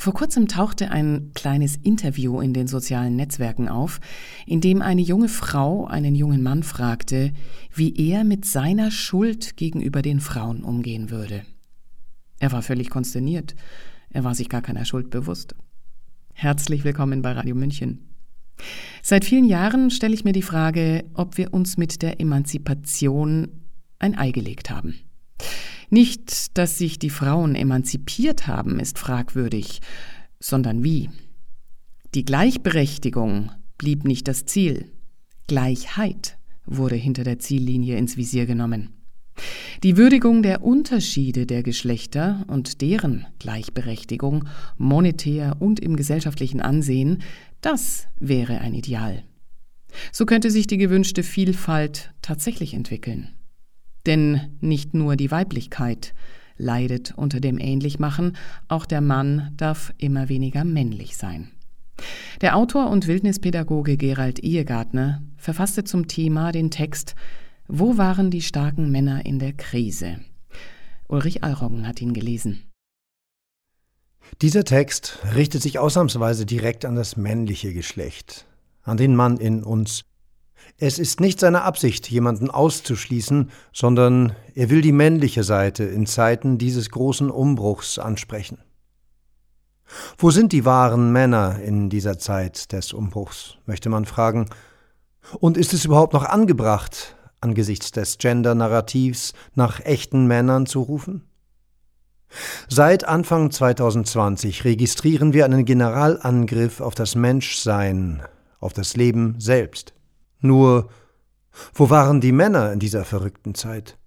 Vor kurzem tauchte ein kleines Interview in den sozialen Netzwerken auf, in dem eine junge Frau einen jungen Mann fragte, wie er mit seiner Schuld gegenüber den Frauen umgehen würde. Er war völlig konsterniert, er war sich gar keiner Schuld bewusst. Herzlich willkommen bei Radio München. Seit vielen Jahren stelle ich mir die Frage, ob wir uns mit der Emanzipation ein Ei gelegt haben. Nicht, dass sich die Frauen emanzipiert haben, ist fragwürdig, sondern wie. Die Gleichberechtigung blieb nicht das Ziel. Gleichheit wurde hinter der Ziellinie ins Visier genommen. Die Würdigung der Unterschiede der Geschlechter und deren Gleichberechtigung, monetär und im gesellschaftlichen Ansehen, das wäre ein Ideal. So könnte sich die gewünschte Vielfalt tatsächlich entwickeln. Denn nicht nur die Weiblichkeit leidet unter dem Ähnlichmachen, auch der Mann darf immer weniger männlich sein. Der Autor und Wildnispädagoge Gerald Ehegartner verfasste zum Thema den Text Wo waren die starken Männer in der Krise? Ulrich Alroggen hat ihn gelesen. Dieser Text richtet sich ausnahmsweise direkt an das männliche Geschlecht, an den Mann in uns, es ist nicht seine Absicht, jemanden auszuschließen, sondern er will die männliche Seite in Zeiten dieses großen Umbruchs ansprechen. Wo sind die wahren Männer in dieser Zeit des Umbruchs, möchte man fragen. Und ist es überhaupt noch angebracht, angesichts des Gender-Narrativs nach echten Männern zu rufen? Seit Anfang 2020 registrieren wir einen Generalangriff auf das Menschsein, auf das Leben selbst. Nur, wo waren die Männer in dieser verrückten Zeit?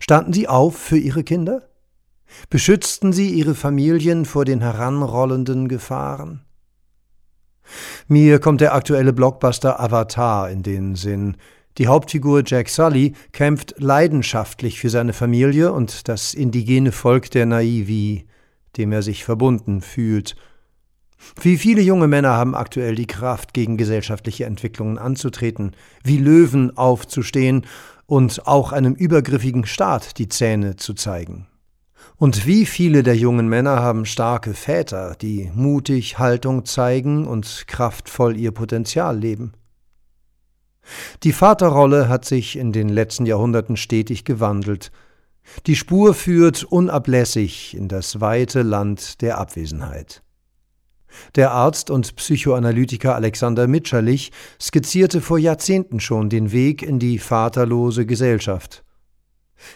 Standen sie auf für ihre Kinder? Beschützten sie ihre Familien vor den heranrollenden Gefahren? Mir kommt der aktuelle Blockbuster Avatar in den Sinn. Die Hauptfigur Jack Sully kämpft leidenschaftlich für seine Familie und das indigene Volk der Naivi, dem er sich verbunden fühlt wie viele junge Männer haben aktuell die Kraft, gegen gesellschaftliche Entwicklungen anzutreten, wie Löwen aufzustehen und auch einem übergriffigen Staat die Zähne zu zeigen? Und wie viele der jungen Männer haben starke Väter, die mutig Haltung zeigen und kraftvoll ihr Potenzial leben? Die Vaterrolle hat sich in den letzten Jahrhunderten stetig gewandelt. Die Spur führt unablässig in das weite Land der Abwesenheit. Der Arzt und Psychoanalytiker Alexander Mitscherlich skizzierte vor Jahrzehnten schon den Weg in die vaterlose Gesellschaft.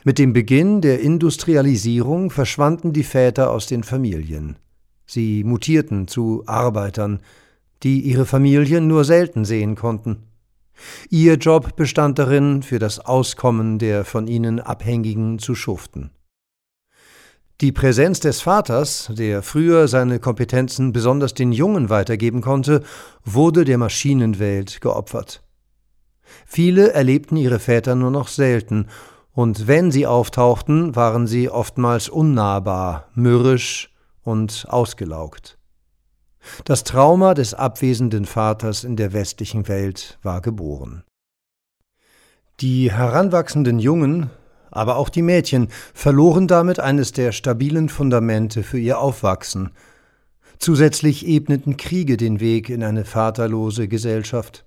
Mit dem Beginn der Industrialisierung verschwanden die Väter aus den Familien. Sie mutierten zu Arbeitern, die ihre Familien nur selten sehen konnten. Ihr Job bestand darin, für das Auskommen der von ihnen Abhängigen zu schuften. Die Präsenz des Vaters, der früher seine Kompetenzen besonders den Jungen weitergeben konnte, wurde der Maschinenwelt geopfert. Viele erlebten ihre Väter nur noch selten, und wenn sie auftauchten, waren sie oftmals unnahbar, mürrisch und ausgelaugt. Das Trauma des abwesenden Vaters in der westlichen Welt war geboren. Die heranwachsenden Jungen aber auch die Mädchen verloren damit eines der stabilen Fundamente für ihr Aufwachsen. Zusätzlich ebneten Kriege den Weg in eine vaterlose Gesellschaft.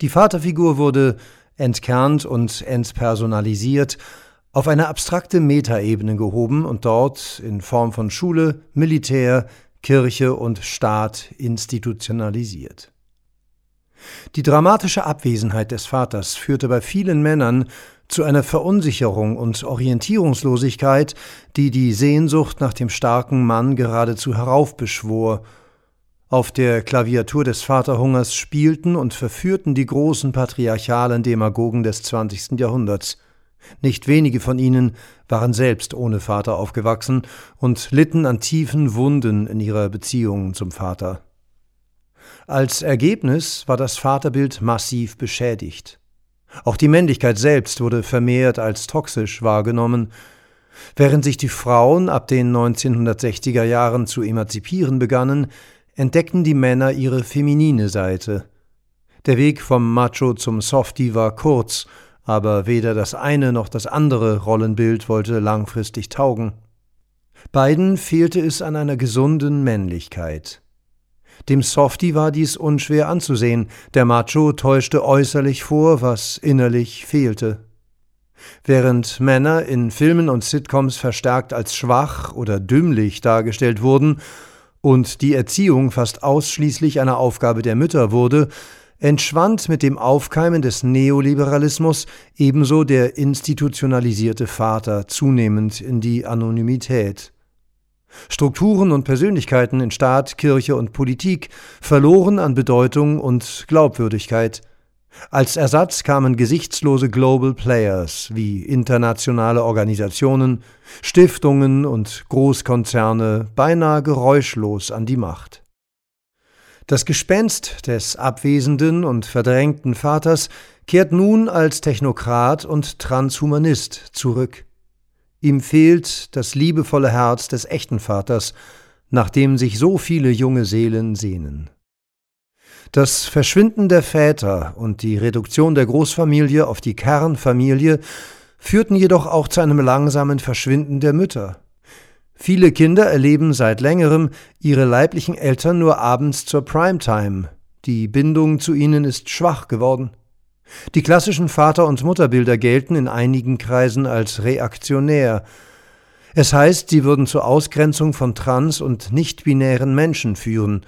Die Vaterfigur wurde entkernt und entpersonalisiert, auf eine abstrakte Metaebene gehoben und dort in Form von Schule, Militär, Kirche und Staat institutionalisiert. Die dramatische Abwesenheit des Vaters führte bei vielen Männern zu einer Verunsicherung und Orientierungslosigkeit, die die Sehnsucht nach dem starken Mann geradezu heraufbeschwor. Auf der Klaviatur des Vaterhungers spielten und verführten die großen patriarchalen Demagogen des 20. Jahrhunderts. Nicht wenige von ihnen waren selbst ohne Vater aufgewachsen und litten an tiefen Wunden in ihrer Beziehung zum Vater. Als Ergebnis war das Vaterbild massiv beschädigt. Auch die Männlichkeit selbst wurde vermehrt als toxisch wahrgenommen. Während sich die Frauen ab den 1960er Jahren zu emanzipieren begannen, entdeckten die Männer ihre feminine Seite. Der Weg vom Macho zum Softie war kurz, aber weder das eine noch das andere Rollenbild wollte langfristig taugen. Beiden fehlte es an einer gesunden Männlichkeit. Dem Softie war dies unschwer anzusehen, der Macho täuschte äußerlich vor, was innerlich fehlte. Während Männer in Filmen und Sitcoms verstärkt als schwach oder dümmlich dargestellt wurden und die Erziehung fast ausschließlich eine Aufgabe der Mütter wurde, entschwand mit dem Aufkeimen des Neoliberalismus ebenso der institutionalisierte Vater zunehmend in die Anonymität. Strukturen und Persönlichkeiten in Staat, Kirche und Politik verloren an Bedeutung und Glaubwürdigkeit. Als Ersatz kamen gesichtslose Global Players wie internationale Organisationen, Stiftungen und Großkonzerne beinahe geräuschlos an die Macht. Das Gespenst des abwesenden und verdrängten Vaters kehrt nun als Technokrat und Transhumanist zurück. Ihm fehlt das liebevolle Herz des echten Vaters, nach dem sich so viele junge Seelen sehnen. Das Verschwinden der Väter und die Reduktion der Großfamilie auf die Kernfamilie führten jedoch auch zu einem langsamen Verschwinden der Mütter. Viele Kinder erleben seit längerem ihre leiblichen Eltern nur abends zur Primetime. Die Bindung zu ihnen ist schwach geworden. Die klassischen Vater- und Mutterbilder gelten in einigen Kreisen als reaktionär. Es heißt, sie würden zur Ausgrenzung von trans- und nicht-binären Menschen führen.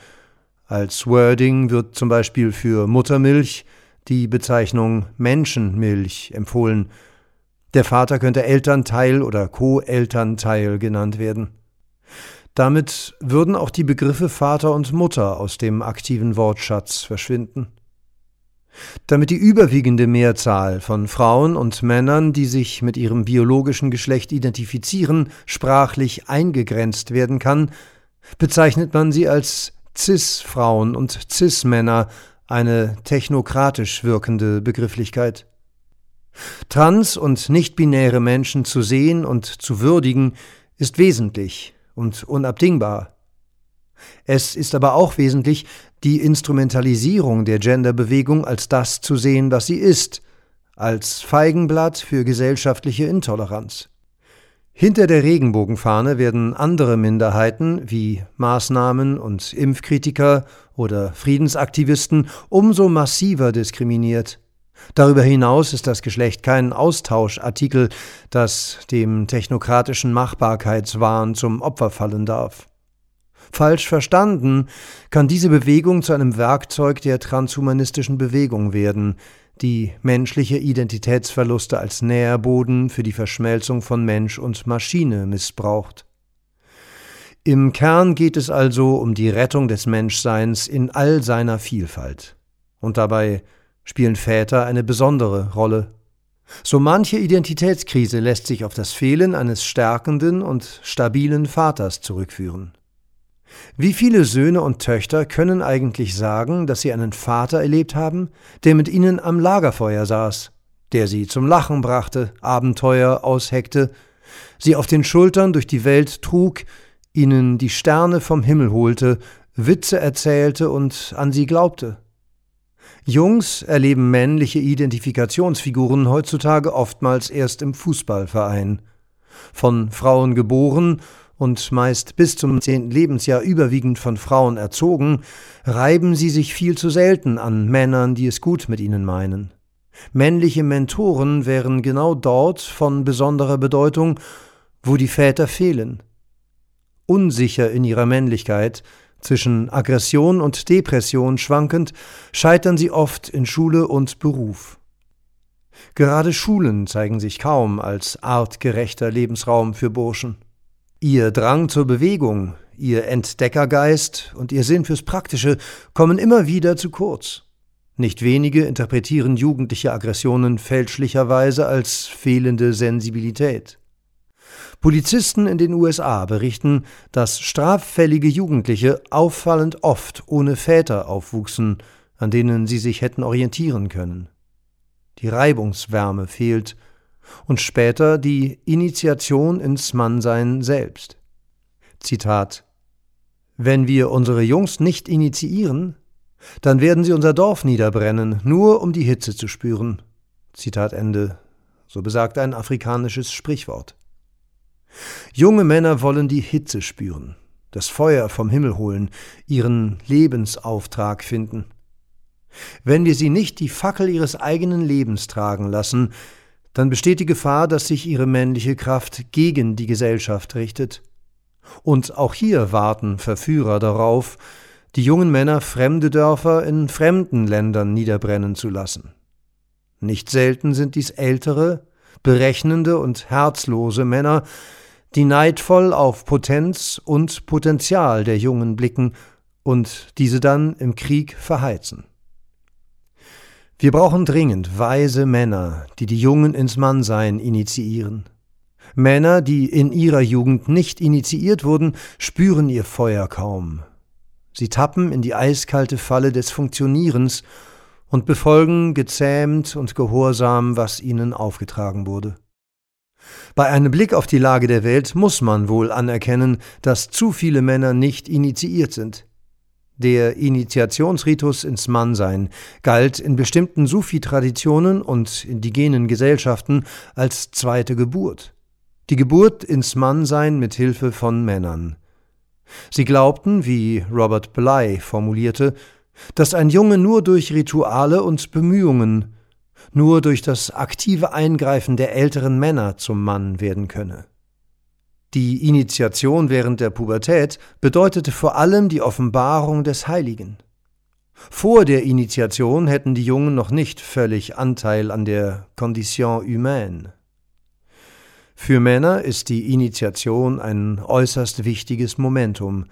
Als Wording wird zum Beispiel für Muttermilch die Bezeichnung Menschenmilch empfohlen. Der Vater könnte Elternteil oder Co-Elternteil genannt werden. Damit würden auch die Begriffe Vater und Mutter aus dem aktiven Wortschatz verschwinden. Damit die überwiegende Mehrzahl von Frauen und Männern, die sich mit ihrem biologischen Geschlecht identifizieren, sprachlich eingegrenzt werden kann, bezeichnet man sie als Cis-Frauen und Cis-Männer, eine technokratisch wirkende Begrifflichkeit. Trans- und nichtbinäre Menschen zu sehen und zu würdigen, ist wesentlich und unabdingbar. Es ist aber auch wesentlich, die Instrumentalisierung der Genderbewegung als das zu sehen, was sie ist, als Feigenblatt für gesellschaftliche Intoleranz. Hinter der Regenbogenfahne werden andere Minderheiten wie Maßnahmen und Impfkritiker oder Friedensaktivisten umso massiver diskriminiert. Darüber hinaus ist das Geschlecht kein Austauschartikel, das dem technokratischen Machbarkeitswahn zum Opfer fallen darf. Falsch verstanden kann diese Bewegung zu einem Werkzeug der transhumanistischen Bewegung werden, die menschliche Identitätsverluste als Nährboden für die Verschmelzung von Mensch und Maschine missbraucht. Im Kern geht es also um die Rettung des Menschseins in all seiner Vielfalt. Und dabei spielen Väter eine besondere Rolle. So manche Identitätskrise lässt sich auf das Fehlen eines stärkenden und stabilen Vaters zurückführen. Wie viele Söhne und Töchter können eigentlich sagen, dass sie einen Vater erlebt haben, der mit ihnen am Lagerfeuer saß, der sie zum Lachen brachte, Abenteuer ausheckte, sie auf den Schultern durch die Welt trug, ihnen die Sterne vom Himmel holte, Witze erzählte und an sie glaubte? Jungs erleben männliche Identifikationsfiguren heutzutage oftmals erst im Fußballverein. Von Frauen geboren und meist bis zum zehnten Lebensjahr überwiegend von Frauen erzogen, reiben sie sich viel zu selten an Männern, die es gut mit ihnen meinen. Männliche Mentoren wären genau dort von besonderer Bedeutung, wo die Väter fehlen. Unsicher in ihrer Männlichkeit, zwischen Aggression und Depression schwankend, scheitern sie oft in Schule und Beruf. Gerade Schulen zeigen sich kaum als artgerechter Lebensraum für Burschen. Ihr Drang zur Bewegung, ihr Entdeckergeist und ihr Sinn fürs Praktische kommen immer wieder zu kurz. Nicht wenige interpretieren jugendliche Aggressionen fälschlicherweise als fehlende Sensibilität. Polizisten in den USA berichten, dass straffällige Jugendliche auffallend oft ohne Väter aufwuchsen, an denen sie sich hätten orientieren können. Die Reibungswärme fehlt und später die Initiation ins Mannsein selbst. Zitat Wenn wir unsere Jungs nicht initiieren, dann werden sie unser Dorf niederbrennen, nur um die Hitze zu spüren. Zitat Ende. So besagt ein afrikanisches Sprichwort. Junge Männer wollen die Hitze spüren, das Feuer vom Himmel holen, ihren Lebensauftrag finden. Wenn wir sie nicht die Fackel ihres eigenen Lebens tragen lassen, dann besteht die Gefahr, dass sich ihre männliche Kraft gegen die Gesellschaft richtet. Und auch hier warten Verführer darauf, die jungen Männer fremde Dörfer in fremden Ländern niederbrennen zu lassen. Nicht selten sind dies ältere, berechnende und herzlose Männer, die neidvoll auf Potenz und Potenzial der Jungen blicken und diese dann im Krieg verheizen. Wir brauchen dringend weise Männer, die die Jungen ins Mannsein initiieren. Männer, die in ihrer Jugend nicht initiiert wurden, spüren ihr Feuer kaum. Sie tappen in die eiskalte Falle des Funktionierens und befolgen gezähmt und gehorsam, was ihnen aufgetragen wurde. Bei einem Blick auf die Lage der Welt muss man wohl anerkennen, dass zu viele Männer nicht initiiert sind. Der Initiationsritus ins Mannsein galt in bestimmten Sufi-Traditionen und indigenen Gesellschaften als zweite Geburt. Die Geburt ins Mannsein mit Hilfe von Männern. Sie glaubten, wie Robert Bly formulierte, dass ein Junge nur durch Rituale und Bemühungen, nur durch das aktive Eingreifen der älteren Männer zum Mann werden könne. Die Initiation während der Pubertät bedeutete vor allem die Offenbarung des Heiligen. Vor der Initiation hätten die Jungen noch nicht völlig Anteil an der Condition humaine. Für Männer ist die Initiation ein äußerst wichtiges Momentum,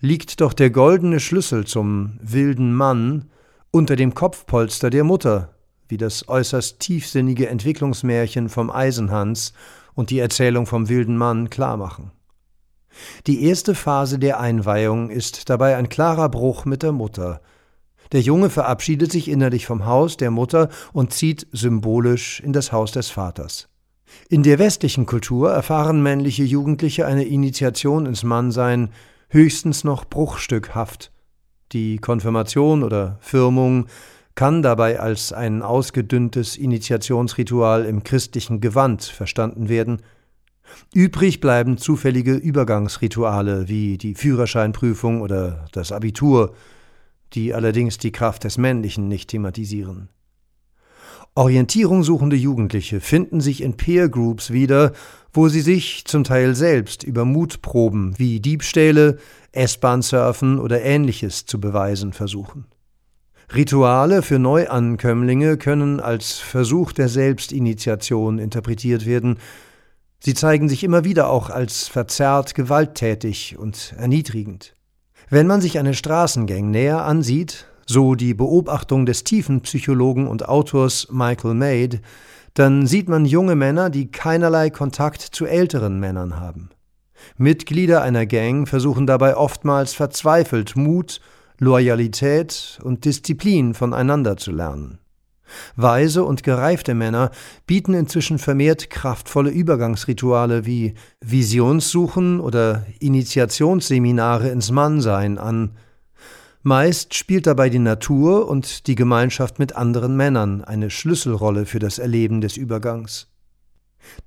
liegt doch der goldene Schlüssel zum wilden Mann unter dem Kopfpolster der Mutter, wie das äußerst tiefsinnige Entwicklungsmärchen vom Eisenhans und die Erzählung vom wilden Mann klarmachen. Die erste Phase der Einweihung ist dabei ein klarer Bruch mit der Mutter. Der Junge verabschiedet sich innerlich vom Haus der Mutter und zieht symbolisch in das Haus des Vaters. In der westlichen Kultur erfahren männliche Jugendliche eine Initiation ins Mannsein höchstens noch bruchstückhaft. Die Konfirmation oder Firmung kann dabei als ein ausgedünntes Initiationsritual im christlichen Gewand verstanden werden. Übrig bleiben zufällige Übergangsrituale wie die Führerscheinprüfung oder das Abitur, die allerdings die Kraft des Männlichen nicht thematisieren. Orientierung suchende Jugendliche finden sich in Peer Groups wieder, wo sie sich zum Teil selbst über Mutproben wie Diebstähle, S-Bahn-Surfen oder ähnliches zu beweisen versuchen. Rituale für Neuankömmlinge können als Versuch der Selbstinitiation interpretiert werden. Sie zeigen sich immer wieder auch als verzerrt gewalttätig und erniedrigend. Wenn man sich eine Straßengang näher ansieht, so die Beobachtung des Tiefenpsychologen und Autors Michael Maid, dann sieht man junge Männer, die keinerlei Kontakt zu älteren Männern haben. Mitglieder einer Gang versuchen dabei oftmals verzweifelt Mut Loyalität und Disziplin voneinander zu lernen. Weise und gereifte Männer bieten inzwischen vermehrt kraftvolle Übergangsrituale wie Visionssuchen oder Initiationsseminare ins Mannsein an. Meist spielt dabei die Natur und die Gemeinschaft mit anderen Männern eine Schlüsselrolle für das Erleben des Übergangs.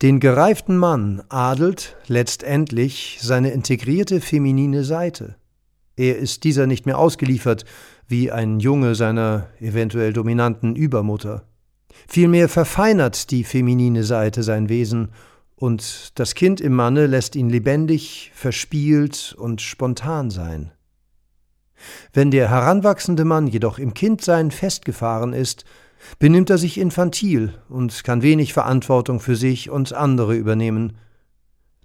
Den gereiften Mann adelt letztendlich seine integrierte feminine Seite. Er ist dieser nicht mehr ausgeliefert wie ein Junge seiner eventuell dominanten Übermutter. Vielmehr verfeinert die feminine Seite sein Wesen, und das Kind im Manne lässt ihn lebendig, verspielt und spontan sein. Wenn der heranwachsende Mann jedoch im Kindsein festgefahren ist, benimmt er sich infantil und kann wenig Verantwortung für sich und andere übernehmen.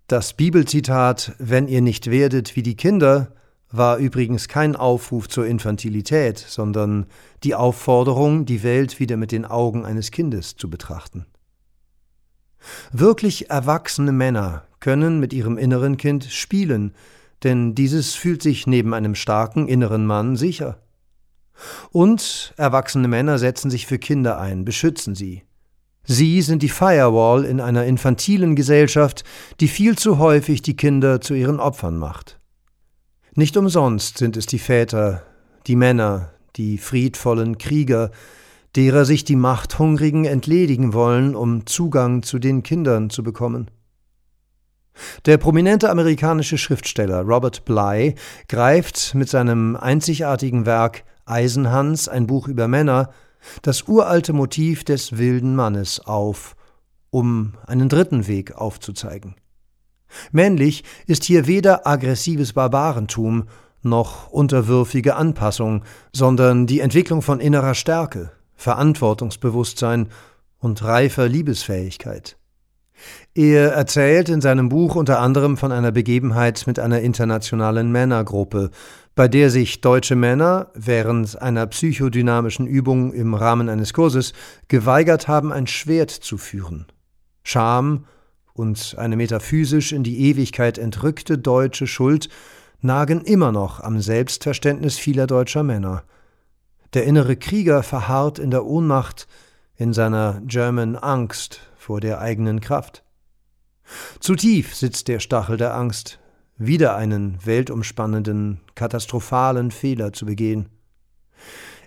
Das Bibelzitat Wenn ihr nicht werdet wie die Kinder war übrigens kein Aufruf zur Infantilität, sondern die Aufforderung, die Welt wieder mit den Augen eines Kindes zu betrachten. Wirklich erwachsene Männer können mit ihrem inneren Kind spielen, denn dieses fühlt sich neben einem starken inneren Mann sicher. Und erwachsene Männer setzen sich für Kinder ein, beschützen sie. Sie sind die Firewall in einer infantilen Gesellschaft, die viel zu häufig die Kinder zu ihren Opfern macht. Nicht umsonst sind es die Väter, die Männer, die friedvollen Krieger, derer sich die Machthungrigen entledigen wollen, um Zugang zu den Kindern zu bekommen. Der prominente amerikanische Schriftsteller Robert Bly greift mit seinem einzigartigen Werk Eisenhans, ein Buch über Männer, das uralte Motiv des wilden Mannes auf, um einen dritten Weg aufzuzeigen. Männlich ist hier weder aggressives Barbarentum noch unterwürfige Anpassung, sondern die Entwicklung von innerer Stärke, Verantwortungsbewusstsein und reifer Liebesfähigkeit. Er erzählt in seinem Buch unter anderem von einer Begebenheit mit einer internationalen Männergruppe, bei der sich deutsche Männer während einer psychodynamischen Übung im Rahmen eines Kurses geweigert haben, ein Schwert zu führen. Scham und eine metaphysisch in die Ewigkeit entrückte deutsche Schuld nagen immer noch am Selbstverständnis vieler deutscher Männer. Der innere Krieger verharrt in der Ohnmacht, in seiner German Angst vor der eigenen Kraft. Zu tief sitzt der Stachel der Angst, wieder einen weltumspannenden, katastrophalen Fehler zu begehen.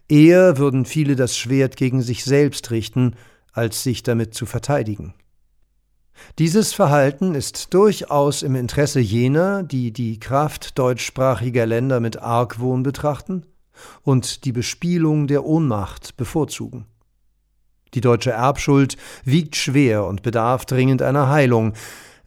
Eher würden viele das Schwert gegen sich selbst richten, als sich damit zu verteidigen. Dieses Verhalten ist durchaus im Interesse jener, die die Kraft deutschsprachiger Länder mit Argwohn betrachten und die Bespielung der Ohnmacht bevorzugen. Die deutsche Erbschuld wiegt schwer und bedarf dringend einer Heilung.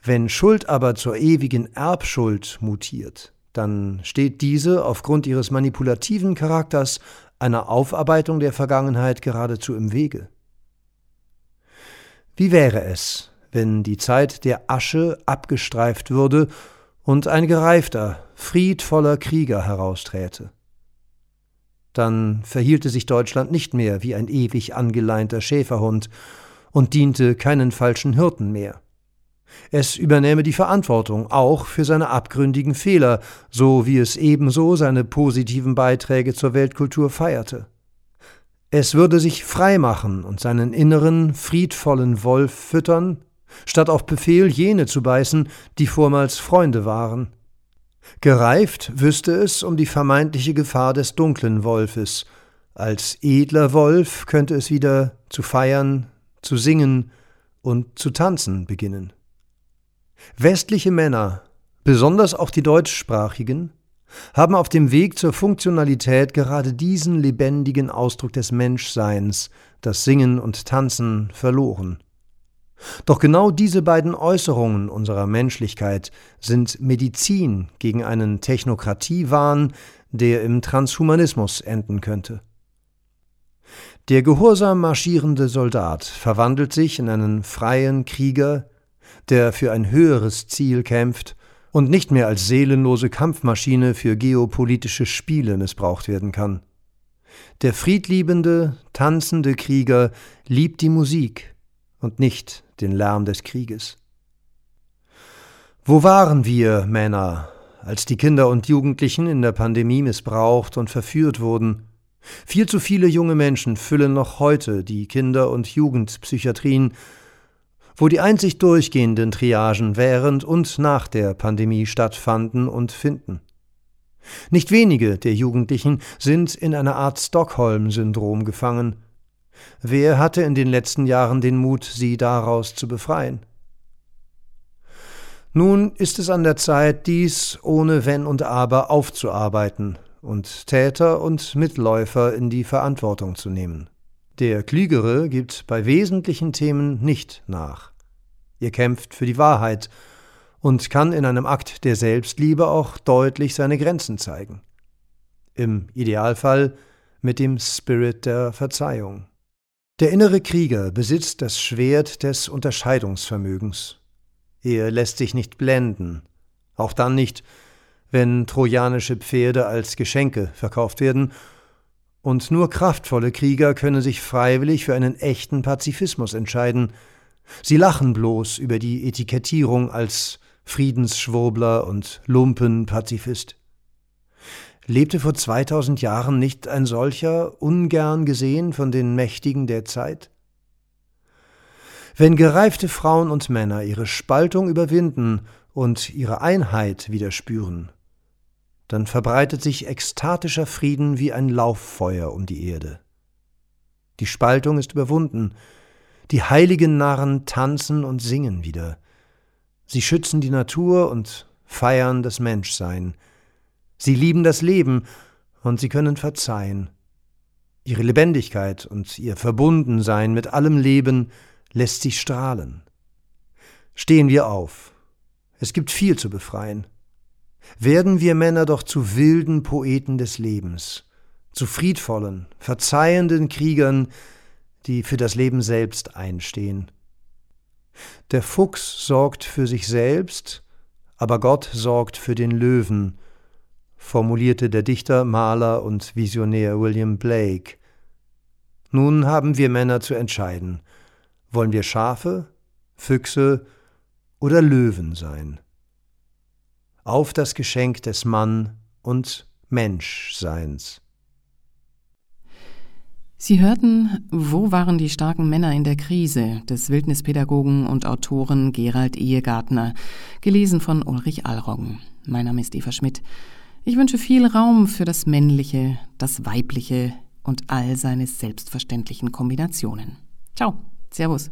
Wenn Schuld aber zur ewigen Erbschuld mutiert, dann steht diese aufgrund ihres manipulativen Charakters einer Aufarbeitung der Vergangenheit geradezu im Wege. Wie wäre es, wenn die Zeit der Asche abgestreift würde und ein gereifter, friedvoller Krieger herausträte? Dann verhielte sich Deutschland nicht mehr wie ein ewig angeleinter Schäferhund und diente keinen falschen Hirten mehr. Es übernähme die Verantwortung auch für seine abgründigen Fehler, so wie es ebenso seine positiven Beiträge zur Weltkultur feierte. Es würde sich freimachen und seinen inneren, friedvollen Wolf füttern, statt auf Befehl jene zu beißen, die vormals Freunde waren. Gereift wüsste es um die vermeintliche Gefahr des dunklen Wolfes. Als edler Wolf könnte es wieder zu feiern, zu singen und zu tanzen beginnen. Westliche Männer, besonders auch die deutschsprachigen, haben auf dem Weg zur Funktionalität gerade diesen lebendigen Ausdruck des Menschseins, das Singen und Tanzen, verloren. Doch genau diese beiden Äußerungen unserer Menschlichkeit sind Medizin gegen einen Technokratiewahn, der im Transhumanismus enden könnte. Der gehorsam marschierende Soldat verwandelt sich in einen freien Krieger, der für ein höheres Ziel kämpft und nicht mehr als seelenlose Kampfmaschine für geopolitische Spiele missbraucht werden kann. Der friedliebende, tanzende Krieger liebt die Musik und nicht den Lärm des Krieges. Wo waren wir, Männer, als die Kinder und Jugendlichen in der Pandemie missbraucht und verführt wurden? Viel zu viele junge Menschen füllen noch heute die Kinder- und Jugendpsychiatrien, wo die einzig durchgehenden Triagen während und nach der Pandemie stattfanden und finden. Nicht wenige der Jugendlichen sind in einer Art Stockholm-Syndrom gefangen, Wer hatte in den letzten Jahren den Mut, sie daraus zu befreien? Nun ist es an der Zeit, dies ohne Wenn und Aber aufzuarbeiten und Täter und Mitläufer in die Verantwortung zu nehmen. Der Klügere gibt bei wesentlichen Themen nicht nach. Ihr kämpft für die Wahrheit und kann in einem Akt der Selbstliebe auch deutlich seine Grenzen zeigen. Im Idealfall mit dem Spirit der Verzeihung. Der innere Krieger besitzt das Schwert des Unterscheidungsvermögens. Er lässt sich nicht blenden, auch dann nicht, wenn trojanische Pferde als Geschenke verkauft werden, und nur kraftvolle Krieger können sich freiwillig für einen echten Pazifismus entscheiden. Sie lachen bloß über die Etikettierung als Friedensschwurbler und Lumpenpazifist. Lebte vor 2000 Jahren nicht ein solcher, ungern gesehen von den Mächtigen der Zeit? Wenn gereifte Frauen und Männer ihre Spaltung überwinden und ihre Einheit wieder spüren, dann verbreitet sich ekstatischer Frieden wie ein Lauffeuer um die Erde. Die Spaltung ist überwunden, die heiligen Narren tanzen und singen wieder. Sie schützen die Natur und feiern das Menschsein. Sie lieben das Leben und sie können verzeihen. Ihre Lebendigkeit und ihr Verbundensein mit allem Leben lässt sich strahlen. Stehen wir auf. Es gibt viel zu befreien. Werden wir Männer doch zu wilden Poeten des Lebens, zu friedvollen, verzeihenden Kriegern, die für das Leben selbst einstehen. Der Fuchs sorgt für sich selbst, aber Gott sorgt für den Löwen, formulierte der Dichter, Maler und Visionär William Blake. Nun haben wir Männer zu entscheiden. Wollen wir Schafe, Füchse oder Löwen sein? Auf das Geschenk des Mann und Menschseins. Sie hörten Wo waren die starken Männer in der Krise des Wildnispädagogen und Autoren Gerald Ehegartner, gelesen von Ulrich Allroggen. Mein Name ist Eva Schmidt. Ich wünsche viel Raum für das Männliche, das Weibliche und all seine selbstverständlichen Kombinationen. Ciao, Servus.